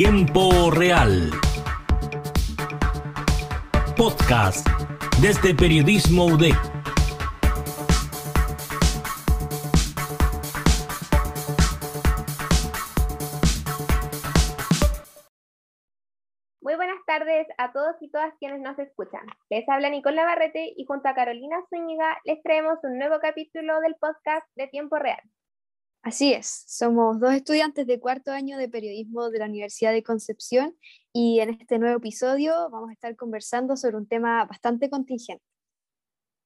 Tiempo Real. Podcast desde Periodismo UDEC. Muy buenas tardes a todos y todas quienes nos escuchan. Les habla Nicole Navarrete y junto a Carolina Zúñiga les traemos un nuevo capítulo del podcast de Tiempo Real. Así es, somos dos estudiantes de cuarto año de periodismo de la Universidad de Concepción y en este nuevo episodio vamos a estar conversando sobre un tema bastante contingente.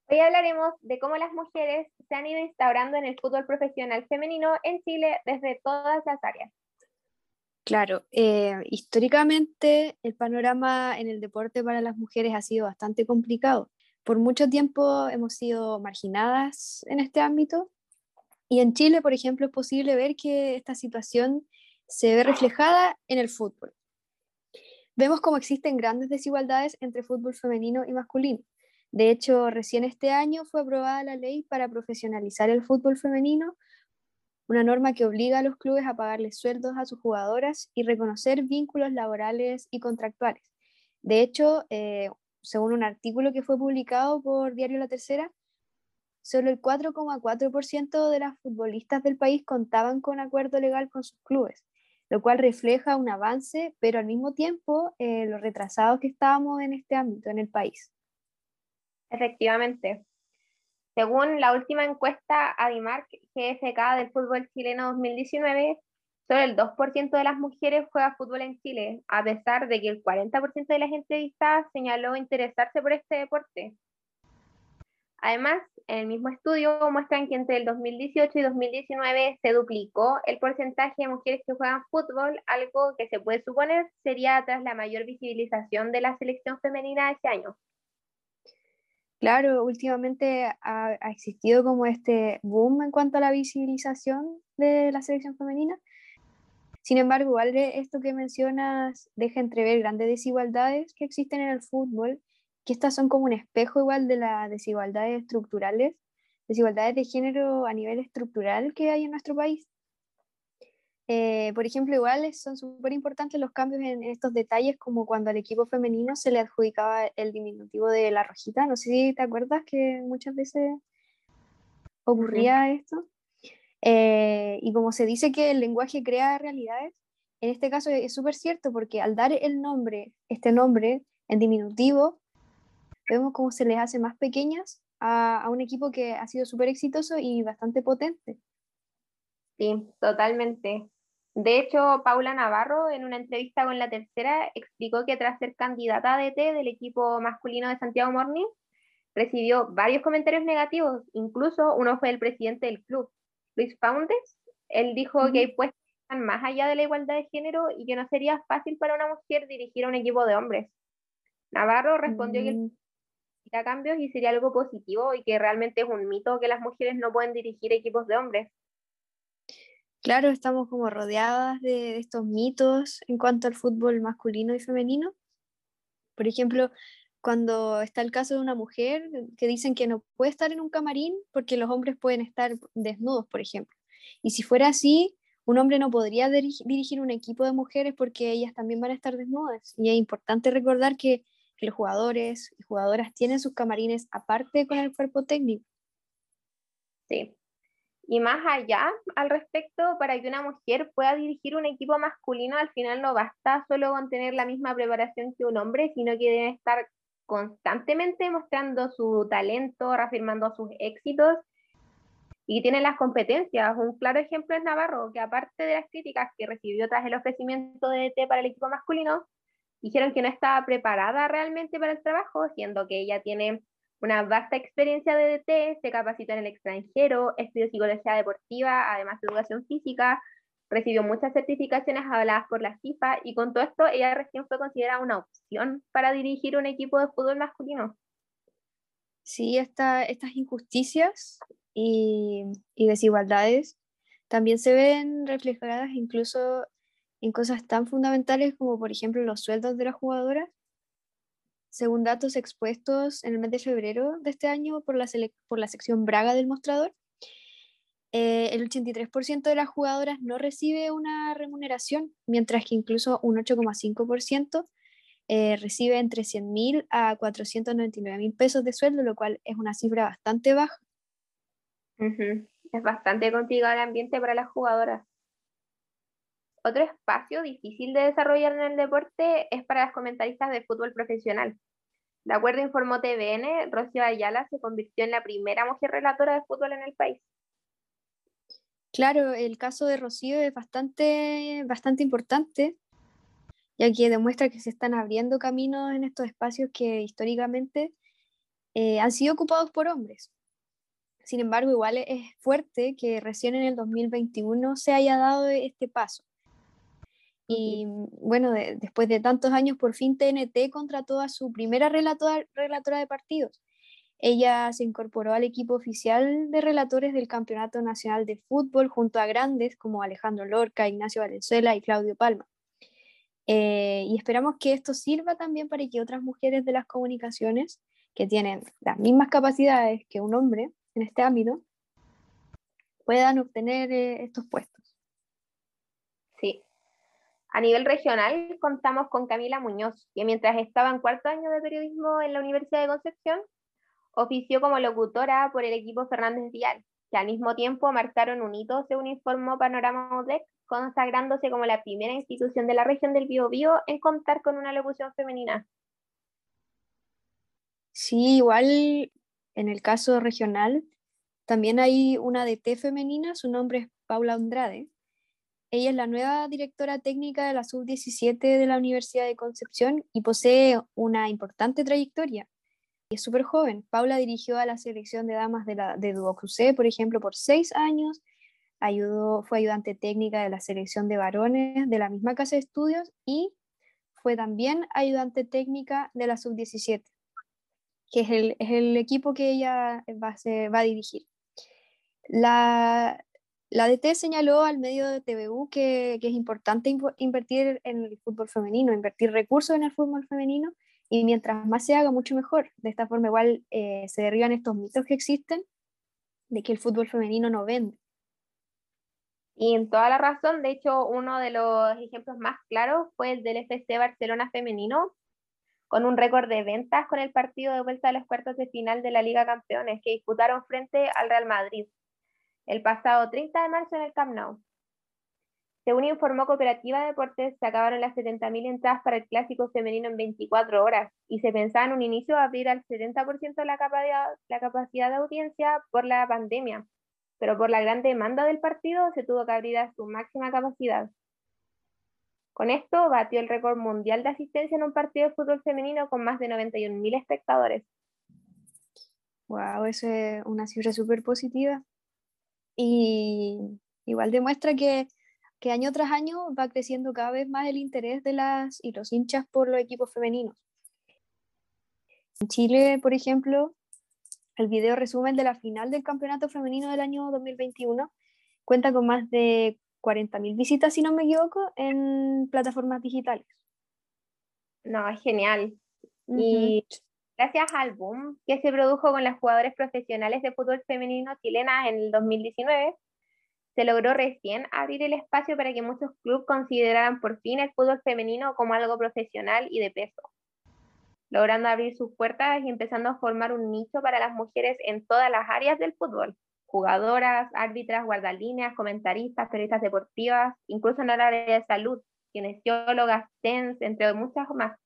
Hoy hablaremos de cómo las mujeres se han ido instaurando en el fútbol profesional femenino en Chile desde todas las áreas. Claro, eh, históricamente el panorama en el deporte para las mujeres ha sido bastante complicado. Por mucho tiempo hemos sido marginadas en este ámbito y en Chile, por ejemplo, es posible ver que esta situación se ve reflejada en el fútbol. Vemos cómo existen grandes desigualdades entre fútbol femenino y masculino. De hecho, recién este año fue aprobada la ley para profesionalizar el fútbol femenino, una norma que obliga a los clubes a pagarles sueldos a sus jugadoras y reconocer vínculos laborales y contractuales. De hecho, eh, según un artículo que fue publicado por Diario La Tercera, solo el 4,4% de las futbolistas del país contaban con acuerdo legal con sus clubes, lo cual refleja un avance, pero al mismo tiempo eh, lo retrasados que estábamos en este ámbito en el país. Efectivamente. Según la última encuesta Adimark GFK del fútbol chileno 2019, solo el 2% de las mujeres juega fútbol en Chile, a pesar de que el 40% de las entrevistadas señaló interesarse por este deporte. Además, en el mismo estudio muestran que entre el 2018 y 2019 se duplicó el porcentaje de mujeres que juegan fútbol, algo que se puede suponer sería tras la mayor visibilización de la selección femenina de este año. Claro, últimamente ha, ha, existido como este boom en cuanto a la visibilización de la selección femenina. Sin embargo, igual esto que mencionas deja entrever grandes desigualdades que existen en el fútbol que estas son como un espejo igual de las desigualdades estructurales, desigualdades de género a nivel estructural que hay en nuestro país. Eh, por ejemplo, igual son súper importantes los cambios en, estos detalles, como cuando al equipo femenino se le adjudicaba el diminutivo de la rojita. No sé si te acuerdas que muchas veces ocurría esto. Eh, y como se dice que el lenguaje crea realidades, en este caso es súper cierto porque al dar el nombre, este nombre en diminutivo, vemos cómo se les hace más pequeñas a, a un equipo que ha sido súper exitoso y bastante potente. Sí, totalmente. De hecho, Paula Navarro, en una entrevista con La Tercera, explicó que tras ser candidata a DT del equipo masculino de Santiago Morning, recibió varios comentarios negativos, incluso uno fue el presidente del club, Luis Foundes. Él dijo que hay puestos más allá de la igualdad de género y que no sería fácil para una mujer dirigir a un equipo de hombres. Navarro respondió que mm cambios y sería algo positivo y que realmente es un mito que las mujeres no pueden dirigir equipos de hombres. Claro, estamos como rodeadas de, estos mitos en cuanto al fútbol masculino y femenino. Por ejemplo, cuando está el caso de una mujer que dicen que no puede estar en un camarín porque los hombres pueden estar desnudos, por ejemplo. Y si fuera así, un hombre no podría dirigir un equipo de mujeres porque ellas también van a estar desnudas. Y es importante recordar que los jugadores y jugadoras tienen sus camarines aparte con el cuerpo técnico. Sí. Y más allá al respecto, para que una mujer pueda dirigir un equipo masculino, al final no basta solo con tener la misma preparación que un hombre, sino que debe estar constantemente mostrando su talento, reafirmando sus éxitos y tiene las competencias. Un claro ejemplo es Navarro, que aparte de las críticas que recibió tras el ofrecimiento de DT para el equipo masculino, dijeron que no estaba preparada realmente para el trabajo, siendo que ella tiene una vasta experiencia de DT, se capacitó en el extranjero, estudió psicología deportiva, además de educación física, recibió muchas certificaciones avaladas por la FIFA y con todo esto ella recién fue considerada una opción para dirigir un equipo de fútbol masculino. Sí, esta, estas injusticias y, y desigualdades también se ven reflejadas incluso en cosas tan fundamentales como por ejemplo los sueldos de las jugadoras. Según datos expuestos en el mes de febrero de este año por la, por la sección Braga del mostrador, eh, el 83% de las jugadoras no recibe una remuneración, mientras que incluso un 8,5% eh, recibe entre 100 mil a 499 mil pesos de sueldo, lo cual es una cifra bastante baja. Es bastante complicado el ambiente para las jugadoras. Otro espacio difícil de desarrollar en el deporte es para las comentaristas de fútbol profesional. De acuerdo Informó TVN, Rocío Ayala se convirtió en la primera mujer relatora de fútbol en el país. Claro, el caso de Rocío es bastante, bastante importante, ya que demuestra que se están abriendo caminos en estos espacios que históricamente eh, han sido ocupados por hombres. Sin embargo, igual es fuerte que recién en el 2021 se haya dado este paso. Y bueno, después de tantos años, por fin TNT contrató a su primera relatora, de partidos ella se incorporó al equipo oficial de relatores del Campeonato Nacional de Fútbol junto a grandes como Alejandro Lorca, Ignacio Valenzuela y Claudio Palma. Eh, y esperamos que esto sirva también para que otras mujeres de las comunicaciones que tienen las mismas capacidades que un hombre en este ámbito puedan obtener eh, estos puestos. A nivel regional contamos con Camila Muñoz, que mientras estaba en cuarto año de periodismo en la Universidad de Concepción, ofició como locutora por el equipo Fernández Vial, que al mismo tiempo marcaron un hito, según informó Panorama UDEC, consagrándose como la primera institución de la región del Biobío en contar con una locución femenina. Sí, igual en el caso regional también hay una DT femenina, su nombre es Paula Andrade. Ella es la nueva directora técnica de la Sub-17 de la Universidad de Concepción y posee una importante trayectoria es súper joven. Paula dirigió a la selección de damas de, la, de por ejemplo, por seis años. Ayudó, fue ayudante técnica de la selección de varones de la misma casa de estudios y fue también ayudante técnica de la sub-17, que es el, es el, equipo que ella va va a dirigir. La, la DT señaló al medio de TVU que, que, es importante invertir en el fútbol femenino, invertir recursos en el fútbol femenino y mientras más se haga, mucho mejor. De esta forma igual eh, se derriban estos mitos que existen de que el fútbol femenino no vende. Y en toda la razón, de hecho, uno de los ejemplos más claros fue el del FC Barcelona femenino, con un récord de ventas con el partido de vuelta a los cuartos de final de la Liga Campeones, que disputaron frente al Real Madrid el pasado 30 de marzo en el Camp Nou. Según informó Cooperativa Deportes, se acabaron las 70.000 entradas para el clásico femenino en 24 horas y se pensaba en un inicio abrir al 70% la capacidad, la capacidad de audiencia por la pandemia, pero por la gran demanda del partido se tuvo que abrir a su máxima capacidad. Con esto batió el récord mundial de asistencia en un partido de fútbol femenino con más de 91.000 espectadores. Wow, eso es una cifra súper positiva. Y igual demuestra que que año tras año va creciendo cada vez más el interés de las y los hinchas por los equipos femeninos. En Chile, por ejemplo, el video resumen de la final del campeonato femenino del año 2021 cuenta con más de 40.000 visitas, si no me equivoco, en plataformas digitales. No, es genial. Y gracias al boom que se produjo con las jugadoras profesionales de fútbol femenino chilenas en el 2019, se logró recién abrir el espacio para que muchos clubes consideraran por fin el fútbol femenino como algo profesional y de peso, logrando abrir sus puertas y empezando a formar un nicho para las mujeres en todas las áreas del fútbol, jugadoras, árbitras, guardalíneas, comentaristas, periodistas deportivas, incluso en el área de salud, kinesiólogas, TENS, entre muchas más.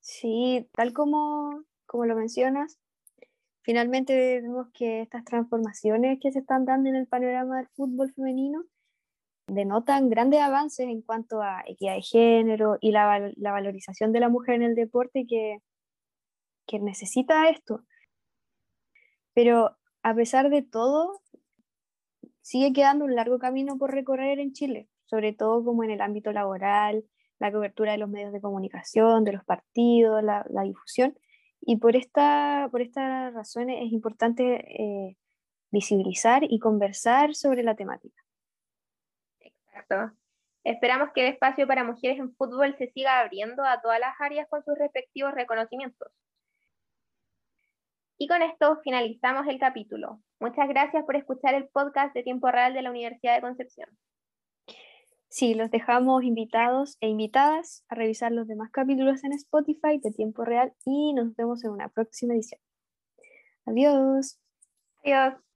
Sí, tal como, como lo mencionas, finalmente vemos que estas transformaciones que se están dando en el panorama del fútbol femenino denotan grandes avances en cuanto a equidad de género y la, la valorización de la mujer en el deporte que, que necesita esto. Pero a pesar de todo, sigue quedando un largo camino por recorrer en Chile, sobre todo como en el ámbito laboral, la cobertura de los medios de comunicación, de los partidos, la, la difusión, y por esta, por esta razón es importante eh, visibilizar y conversar sobre la temática. Exacto. Esperamos que el espacio para mujeres en fútbol se siga abriendo a todas las áreas con sus respectivos reconocimientos. Y con esto finalizamos el capítulo. Muchas gracias por escuchar el podcast de Tiempo Real de la Universidad de Concepción. Sí, los dejamos invitados e invitadas a revisar los demás capítulos en Spotify de Tiempo Real y nos vemos en una próxima edición. Adiós. Adiós.